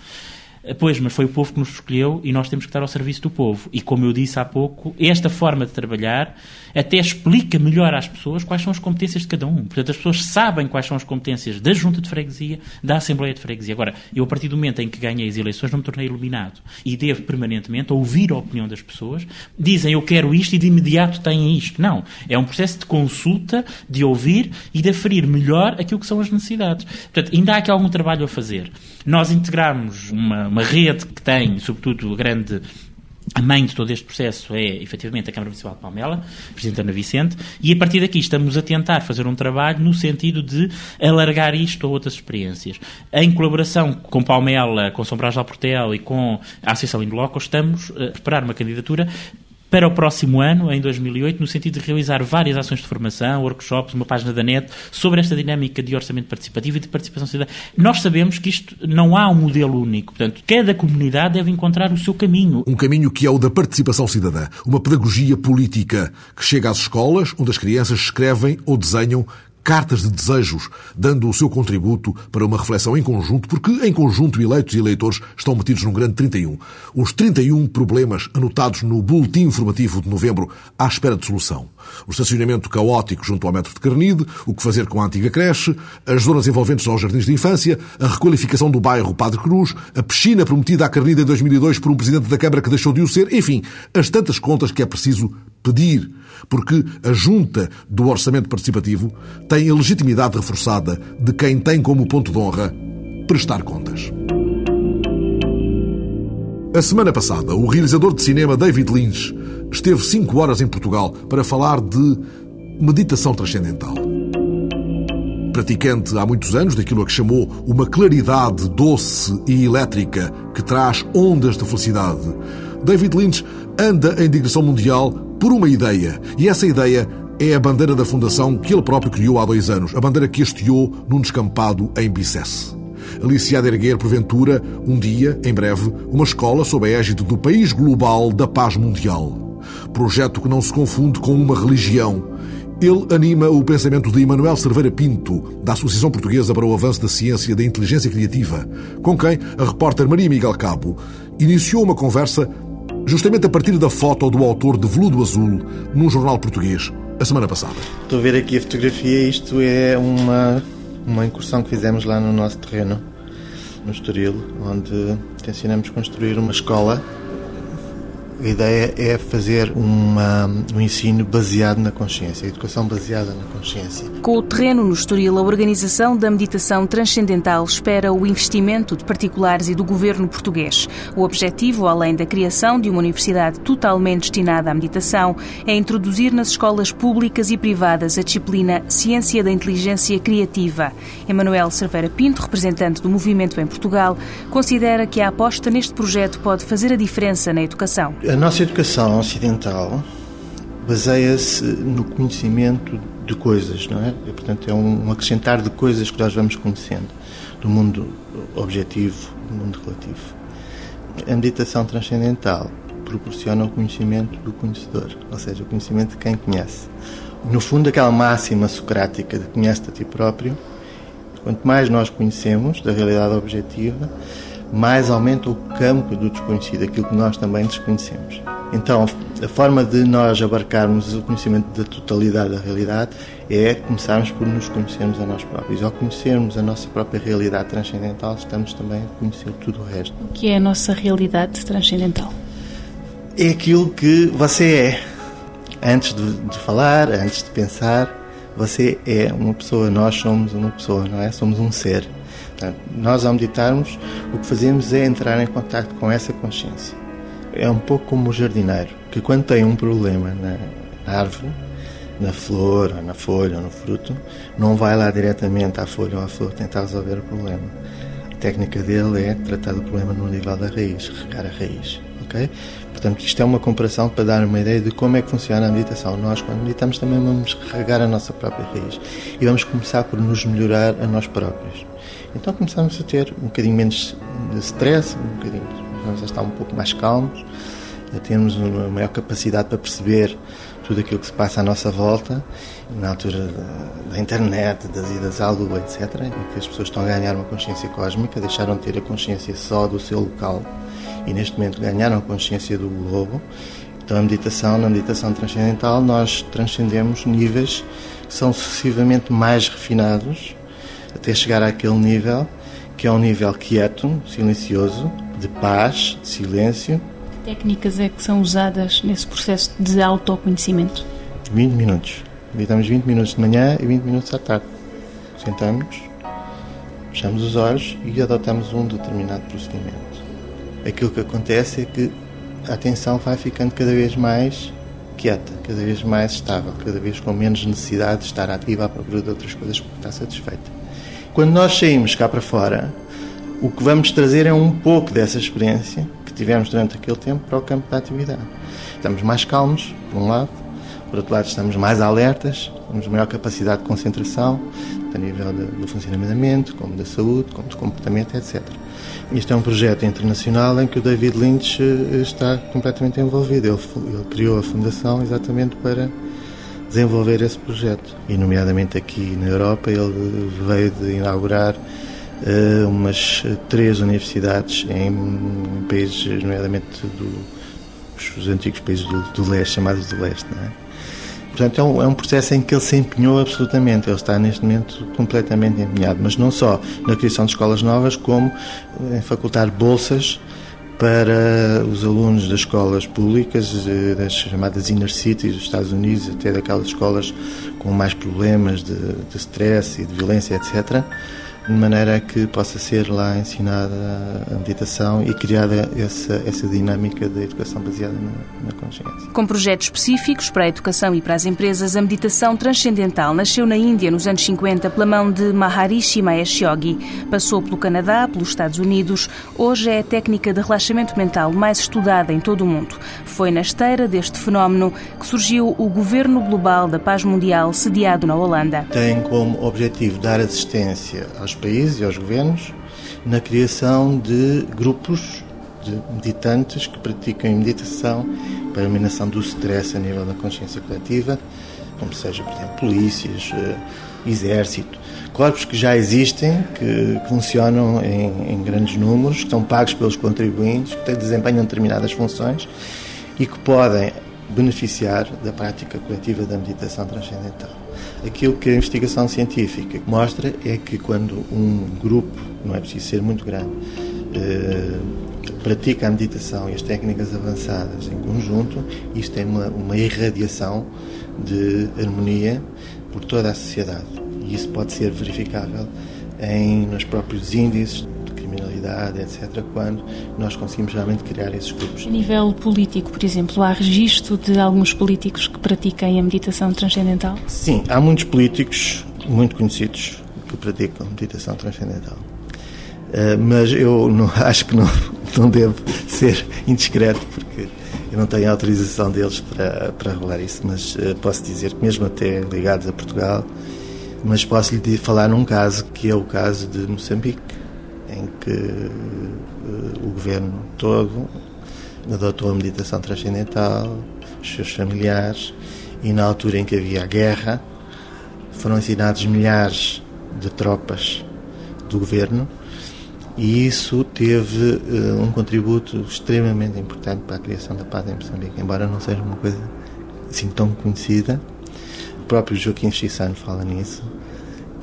Pois, mas foi o povo que nos escolheu e nós temos que estar ao serviço do povo. E como eu disse há pouco, esta forma de trabalhar até explica melhor às pessoas quais são as competências de cada um. Portanto, as pessoas sabem quais são as competências da Junta de Freguesia, da Assembleia de Freguesia. Agora, eu a partir do momento em que ganhei as eleições não me tornei iluminado e devo permanentemente ouvir a opinião das pessoas. Dizem eu quero isto e de imediato têm isto. Não. É um processo de consulta, de ouvir e de aferir melhor aquilo que são as necessidades. Portanto, ainda há aqui algum trabalho a fazer. Nós integramos uma, uma rede que tem, sobretudo, grande a mãe de todo este processo é, efetivamente, a Câmara Municipal de Palmela, Presidente Ana Vicente, e a partir daqui estamos a tentar fazer um trabalho no sentido de alargar isto a outras experiências. Em colaboração com Palmela, com São Brás de Portel e com a Associação Indoloco, estamos a preparar uma candidatura para o próximo ano, em 2008, no sentido de realizar várias ações de formação, workshops, uma página da net, sobre esta dinâmica de orçamento participativo e de participação cidadã. Nós sabemos que isto não há um modelo único. Portanto, cada comunidade deve encontrar o seu caminho. Um caminho que é o da participação cidadã. Uma pedagogia política que chega às escolas, onde as crianças escrevem ou desenham cartas de desejos, dando o seu contributo para uma reflexão em conjunto, porque em conjunto eleitos e eleitores estão metidos num grande 31. Os 31 problemas anotados no Boletim Informativo de novembro à espera de solução. O estacionamento caótico junto ao metro de Carnide, o que fazer com a antiga creche, as zonas envolventes aos jardins de infância, a requalificação do bairro Padre Cruz, a piscina prometida à Carnide em 2002 por um presidente da Câmara que deixou de o ser, enfim, as tantas contas que é preciso pedir, porque a junta do orçamento participativo tem a legitimidade reforçada de quem tem como ponto de honra prestar contas. A semana passada, o realizador de cinema David Lynch esteve cinco horas em Portugal para falar de meditação transcendental. Praticante há muitos anos daquilo a que chamou uma claridade doce e elétrica que traz ondas de felicidade, David Lynch anda em digressão mundial por uma ideia. E essa ideia é a bandeira da fundação que ele próprio criou há dois anos, a bandeira que hasteou num descampado em Bicesse. Ali de erguer, porventura, um dia, em breve, uma escola sob a égide do país global da paz mundial. Projeto que não se confunde com uma religião. Ele anima o pensamento de Emanuel Cerveira Pinto, da Associação Portuguesa para o Avanço da Ciência e da Inteligência Criativa, com quem a repórter Maria Miguel Cabo iniciou uma conversa justamente a partir da foto do autor de Veludo Azul num jornal português, a semana passada. Estou a ver aqui a fotografia, isto é uma, uma incursão que fizemos lá no nosso terreno, no Estoril, onde tencionamos construir uma escola a ideia é fazer uma, um ensino baseado na consciência, educação baseada na consciência. Com o terreno no Estoril, a Organização da Meditação Transcendental espera o investimento de particulares e do governo português. O objetivo, além da criação de uma universidade totalmente destinada à meditação, é introduzir nas escolas públicas e privadas a disciplina Ciência da Inteligência Criativa. Emanuel Cerveira Pinto, representante do movimento em Portugal, considera que a aposta neste projeto pode fazer a diferença na educação. A nossa educação ocidental baseia-se no conhecimento de coisas, não é? E, portanto, é um acrescentar de coisas que nós vamos conhecendo, do mundo objetivo, do mundo relativo. A meditação transcendental proporciona o conhecimento do conhecedor, ou seja, o conhecimento de quem conhece. No fundo, aquela máxima socrática de conhece-te a ti próprio, quanto mais nós conhecemos da realidade objetiva, mais aumenta o campo do desconhecido, aquilo que nós também desconhecemos. Então, a forma de nós abarcarmos o conhecimento da totalidade da realidade é começarmos por nos conhecermos a nós próprios. Ao conhecermos a nossa própria realidade transcendental, estamos também a conhecer tudo o resto. O que é a nossa realidade transcendental? É aquilo que você é. Antes de, de falar, antes de pensar, você é uma pessoa, nós somos uma pessoa, não é? Somos um ser. Portanto, nós, ao meditarmos, o que fazemos é entrar em contato com essa consciência. É um pouco como o jardineiro, que quando tem um problema na árvore, na flor, ou na folha, ou no fruto, não vai lá diretamente à folha ou à flor tentar resolver o problema. técnica dele é tratar do problema no nível da raiz, regar a raiz. ok? Portanto, isto é uma comparação para dar uma ideia de como é que funciona a meditação. Nós, quando meditamos, também vamos regar a nossa própria raiz e vamos começar por nos melhorar a nós próprios. Então começamos a ter um bocadinho menos de stress, um bocadinho, a estar um pouco mais calmos, a termos uma maior capacidade para perceber tudo aquilo que se passa à nossa volta, na altura da, da internet, das idas à lua, etc., em que as pessoas estão a ganhar uma consciência cósmica, deixaram de ter a consciência só do seu local e neste momento ganharam a consciência do globo. Então, a meditação, na meditação transcendental, nós transcendemos níveis que são sucessivamente mais refinados até chegar àquele nível que é um nível quieto, silencioso, de paz, de silêncio. Que técnicas é que são usadas nesse processo de autoconhecimento? 20 minutos. Meditamos 20 minutos de manhã e 20 minutos à tarde. Sentamos, fechamos os olhos e adotamos um determinado procedimento aquilo que acontece é que a atenção vai ficando cada vez mais quieta, cada vez mais estável, cada vez com menos necessidade de estar ativa à procura de outras coisas porque está satisfeita. Quando nós saímos cá para fora, o que vamos trazer é um pouco dessa experiência que tivemos durante aquele tempo para o campo da atividade. Estamos mais calmos, por um lado, por outro lado, estamos mais alertas, temos maior capacidade de concentração, a nível do funcionamento da mente, como da saúde, como do comportamento, etc. Isto é um projeto internacional em que o David Lynch eh, está completamente envolvido. Ele, ele criou a fundação exatamente para desenvolver esse projeto. E, nomeadamente aqui na Europa, ele veio de inaugurar uh, umas três universidades em países, nomeadamente do, os antigos países do, do leste, chamados do leste. Não é? Portanto, é um, é um, processo em que ele se empenhou absolutamente. Ele está neste momento completamente empenhado, mas não só na criação de escolas novas, como em facultar bolsas para os alunos das escolas públicas, eh, das chamadas inner cities dos Estados Unidos, até daquelas escolas com mais problemas de, de stress e de violência, etc de maneira que possa ser lá ensinada a meditação e criada essa, essa dinâmica da educação baseada na, na, consciência. Com projetos específicos para a educação e para as empresas, a meditação transcendental nasceu na Índia nos anos 50 pela mão de Maharishi Mahesh Yogi. Passou pelo Canadá, pelos Estados Unidos. Hoje é a técnica de relaxamento mental mais estudada em todo o mundo. Foi na esteira deste fenómeno que surgiu o Governo Global da Paz Mundial, sediado na Holanda. Tem como objetivo dar assistência aos aos países e aos governos na criação de grupos de meditantes que praticam meditação para a eliminação do stress a nível da consciência coletiva, como seja, por exemplo, polícias, eh, exército, corpos que já existem, que funcionam em, em grandes números, que são pagos pelos contribuintes, que desempenham determinadas funções e que podem beneficiar da prática coletiva da meditação transcendental. Aquilo que a investigação científica mostra é que quando um grupo, não é preciso ser muito grande, eh, pratica a meditação e as técnicas avançadas em conjunto, isto tem uma, uma irradiação de harmonia por toda a sociedade. E isso pode ser verificável em, nos próprios índices criminalidade, etc., quando nós conseguimos realmente criar esses grupos. A nível político, por exemplo, há registro de alguns políticos que pratiquem a meditação transcendental? Sim, há muitos políticos muito conhecidos que praticam meditação transcendental. Uh, mas eu não, *laughs* acho que não, não devo ser indiscreto, porque eu não tenho autorização deles para, para revelar isso, mas uh, posso dizer que, mesmo até ligados a Portugal, mas posso lhe falar num caso que é o caso de Moçambique em que uh, o governo todo adotou a meditação transcendental, os seus familiares, e na altura em que havia a guerra, foram ensinados milhares de tropas do governo e isso teve uh, um contributo extremamente importante para a criação da paz em Moçambique, embora não seja uma coisa assim tão conhecida. O próprio Joaquim Chissano fala nisso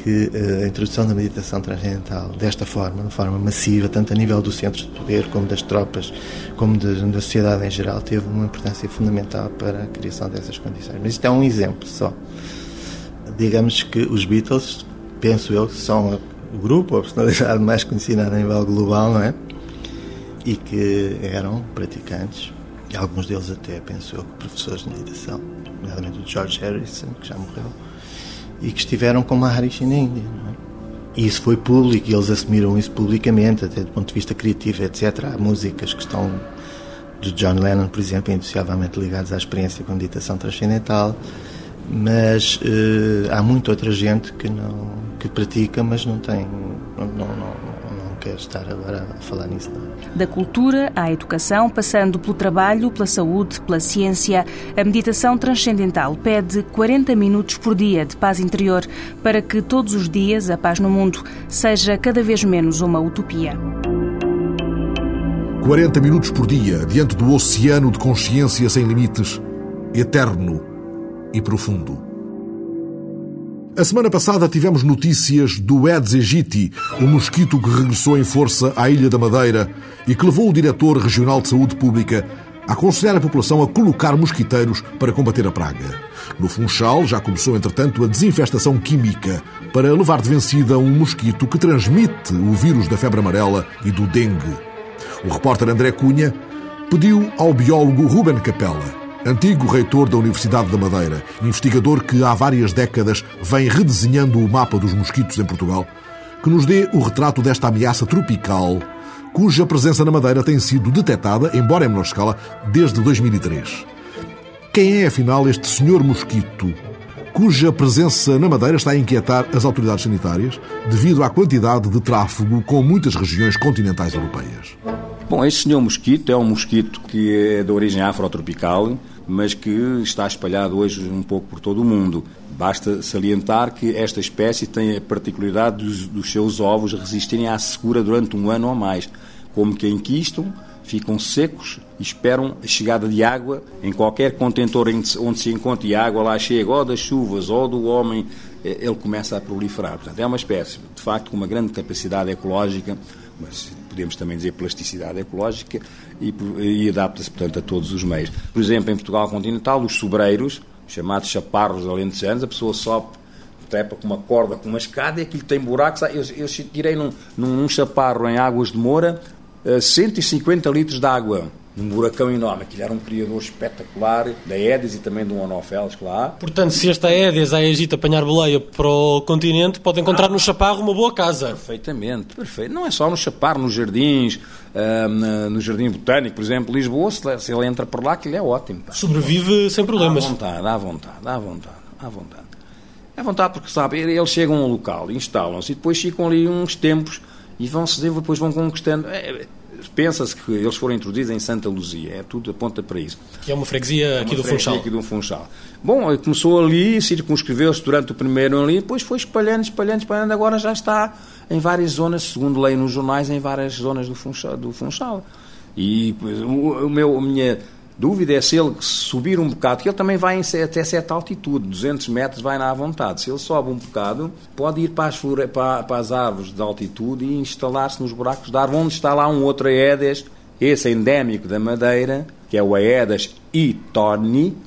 que eh, a introdução da meditação transcendental desta forma, de forma massiva, tanto a nível dos centros de poder, como das tropas, como de, da sociedade em geral, teve uma importância fundamental para a criação dessas condições. Mas isto é um exemplo só. Digamos que os Beatles, penso eu, são o grupo, a personalidade mais conhecida a nível global, não é? E que eram praticantes, alguns deles até, penso eu, professores de meditação, nomeadamente o George Harrison, que já morreu, e que estiveram com Maharishi na Índia. É? E isso foi público e eles assumiram isso publicamente, até do ponto de vista criativo, etc. Há músicas que estão, de John Lennon, por exemplo, indissociavelmente ligadas à experiência com meditação transcendental, mas uh, há muita outra gente que não que pratica, mas não tem, não, não, não quero estar agora a falar nisso. Não. Da cultura à educação, passando pelo trabalho, pela saúde, pela ciência, a meditação transcendental pede 40 minutos por dia de paz interior para que todos os dias a paz no mundo seja cada vez menos uma utopia. 40 minutos por dia diante do oceano de consciência sem limites, eterno e profundo. A semana passada tivemos notícias do Aedes aegypti, o mosquito que regressou em força à Ilha da Madeira e que levou o diretor regional de saúde pública a aconselhar a população a colocar mosquiteiros para combater a praga. No Funchal já começou, entretanto, a desinfestação química para levar de vencida um mosquito que transmite o vírus da febre amarela e do dengue. O repórter André Cunha pediu ao biólogo Ruben Capella Antigo reitor da Universidade da Madeira, investigador que há várias décadas vem redesenhando o mapa dos mosquitos em Portugal, que nos dê o retrato desta ameaça tropical, cuja presença na Madeira tem sido detectada, embora em menor escala, desde 2003. Quem é, afinal, este senhor mosquito, cuja presença na Madeira está a inquietar as autoridades sanitárias devido à quantidade de tráfego com muitas regiões continentais europeias? Bom, este senhor mosquito é um mosquito que é de origem afrotropical, mas que está espalhado hoje um pouco por todo o mundo. Basta salientar que esta espécie tem a particularidade dos, dos seus ovos resistirem à secura durante um ano ou mais, como que enquistam, ficam secos e esperam a chegada de água em qualquer contentor onde se encontre água lá chega, ou das chuvas ou do homem, eh, ele começa a proliferar. Portanto, é uma espécie, de facto, com uma grande capacidade ecológica, mas podemos também dizer plasticidade ecológica e, e adapta-se, portanto, a todos os meios. Por exemplo, em Portugal continental, os sobreiros, chamados chaparros alentejanos, a pessoa sobe trepa com uma corda, com uma escada e aquilo tem buracos. Eu, eu tirei num, num chaparro em Águas de Moura 150 eh, litros de água num buracão enorme. Aquilo era um criador espetacular da Édes e também do Onofeles que lá. Portanto, se esta Édes a Egito apanhar boleia para o continente, pode encontrar ah, no Chaparro uma boa casa. Perfeitamente, perfeito. Não é só no Chaparro, nos jardins, uh, no Jardim Botânico, por exemplo, Lisboa, se ele entra por lá, aquilo é ótimo. Pá. Sobrevive sem problemas. À vontade, à vontade, à vontade, à vontade. À vontade porque, sabe, eles chegam a um local, instalam-se e depois ficam ali uns tempos e vão-se, depois vão conquistando. É, pensa-se que eles foram introduzidos em Santa Luzia, é tudo aponta para isso. Que é uma freguesia é uma aqui do Funchal. aqui do Funchal. Bom, começou ali, circunscreveu-se durante o primeiro ali, depois foi espalhando, espalhando, espalhando, agora já está em várias zonas, segundo lei nos jornais, em várias zonas do Funchal. Do Funchal. E o, o meu, a minha Dúvida é se ele subir um bocado, que ele também vai até certa altitude, 200 metros vai na à vontade. Se ele sobe um bocado, pode ir para as, flore... para, para as árvores de altitude e instalar-se nos buracos de árvore, onde está lá um outro Aedes, esse endémico da Madeira, que é o Aedes itoni,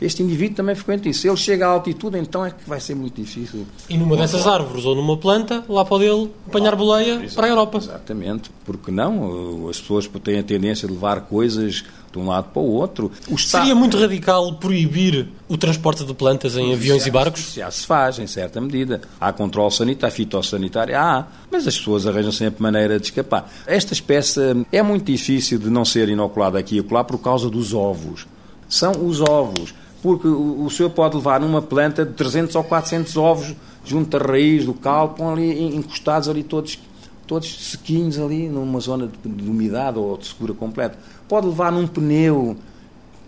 este indivíduo também frequenta isso. Se ele chega à altitude, então é que vai ser muito difícil. E numa dessas árvores ou numa planta, lá pode ele apanhar boleia para a Europa. Exatamente. Porque não? As pessoas têm a tendência de levar coisas de um lado para o outro. O Seria muito radical proibir o transporte de plantas em aviões já, e barcos? Já se faz, em certa medida. Há controle sanitário, fitossanitário, há, mas as pessoas arranjam sempre maneira de escapar. Esta espécie é muito difícil de não ser inoculada aqui e acolá por causa dos ovos. São os ovos. Porque o, o senhor pode levar numa planta de 300 ou 400 ovos junto à raiz do cal, põe ali encostados ali todos todos sequinhos ali numa zona de, de umidade ou de segura completa. Pode levar num pneu,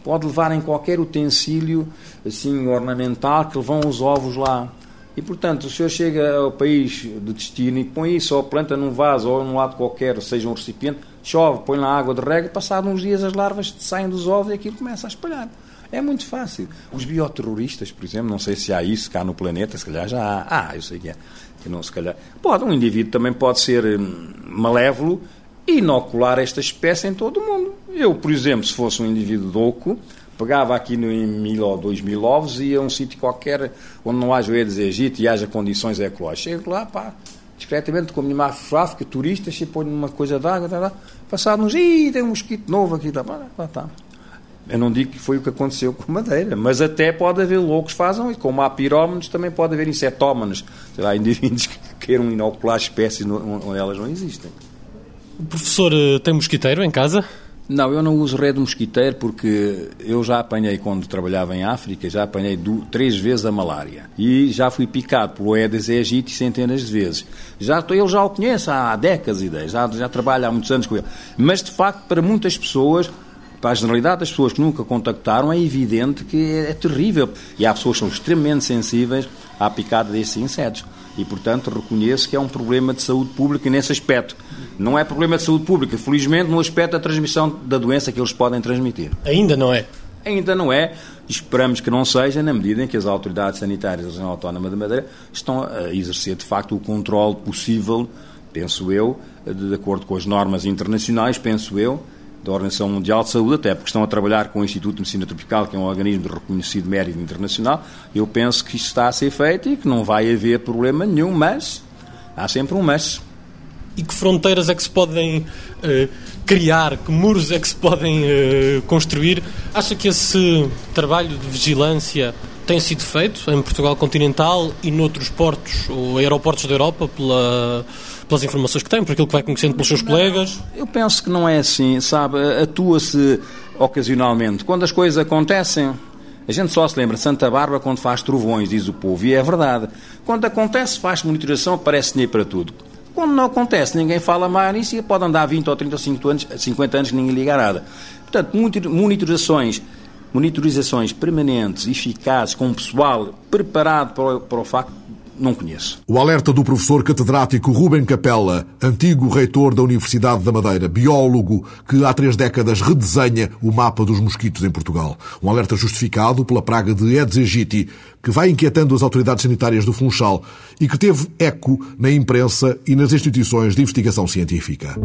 pode levar em qualquer utensílio assim ornamental que vão os ovos lá. E portanto, o senhor chega ao país de destino e põe isso, ou planta num vaso ou num lado qualquer, seja um recipiente, chove, põe lá água de rega, passado uns dias as larvas saem dos ovos e aquilo começa a espalhar. É muito fácil. Os bioterroristas, por exemplo, não sei se há isso cá no planeta, se calhar já há. Ah, eu sei que é que não se calhar. Pode, um indivíduo também pode ser hum, malévolo e inocular esta espécie em todo o mundo. Eu, por exemplo, se fosse um indivíduo louco, pegava aqui no, em mil ou dois mil ovos e ia a um sítio qualquer onde não haja o Aedes aegypti e haja condições ecológicas. Chego lá, pá, discretamente com a minha máfia, turistas, e põe numa coisa d'água, tá, tá, uns, ih, tem um mosquito novo aqui, tá, tá, tá. Eu não digo que foi o que aconteceu com madeira, mas até pode haver loucos que fazem, e como há pirómenos, também pode haver insetómanos, sei lá, indivíduos *laughs* queiram inocular espécies onde elas não existem. O professor eh, tem mosquiteiro em casa? Não, eu não uso rede mosquiteiro porque eu já apanhei, quando trabalhava em África, já apanhei do, três vezes a malária. E já fui picado pelo Aedes aegypti centenas de vezes. Já, ele já o conhece há décadas e décadas, já, já trabalha há muitos anos com ele. Mas, de facto, para muitas pessoas, para a generalidade das pessoas que nunca contactaram, é evidente que é, é terrível. E há pessoas que são extremamente sensíveis à picada desses insetos. E, portanto, reconheço que é um problema de saúde pública nesse aspecto. Não é problema de saúde pública, felizmente, no aspecto da transmissão da doença que eles podem transmitir. Ainda não é? Ainda não é. Esperamos que não seja, na medida em que as autoridades sanitárias da Região Autónoma da Madeira estão a exercer, de facto, o controle possível, penso eu, de acordo com as normas internacionais, penso eu, da Organização Mundial de Saúde, até porque estão a trabalhar com o Instituto de Medicina Tropical, que é um organismo de reconhecido mérito internacional. Eu penso que isto está a ser feito e que não vai haver problema nenhum, mas há sempre um mas. E que fronteiras é que se podem uh, criar, que muros é que se podem uh, construir? Acha que esse trabalho de vigilância tem sido feito em Portugal continental e noutros portos ou aeroportos da Europa pela, pelas informações que tem, por aquilo que vai conhecendo pelos seus colegas? Eu penso que não é assim, sabe? Atua-se ocasionalmente. Quando as coisas acontecem, a gente só se lembra de Santa Bárbara quando faz trovões, diz o povo, e é verdade. Quando acontece, faz monitoração, aparece dinheiro para tudo. Quando não acontece, ninguém fala mais nisso e pode andar 20 ou 30 ou anos, 50 anos que ninguém liga nada. Portanto, monitorizações, monitorizações permanentes, eficazes, com o pessoal preparado para o, para o facto não conheço. O alerta do professor catedrático Ruben Capella, antigo reitor da Universidade da Madeira, biólogo que há três décadas redesenha o mapa dos mosquitos em Portugal. Um alerta justificado pela praga de Aedes aegypti, que vai inquietando as autoridades sanitárias do Funchal e que teve eco na imprensa e nas instituições de investigação científica.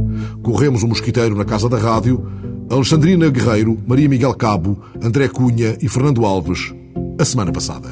Corremos o mosquiteiro na Casa da Rádio, Alexandrina Guerreiro, Maria Miguel Cabo, André Cunha e Fernando Alves, a semana passada.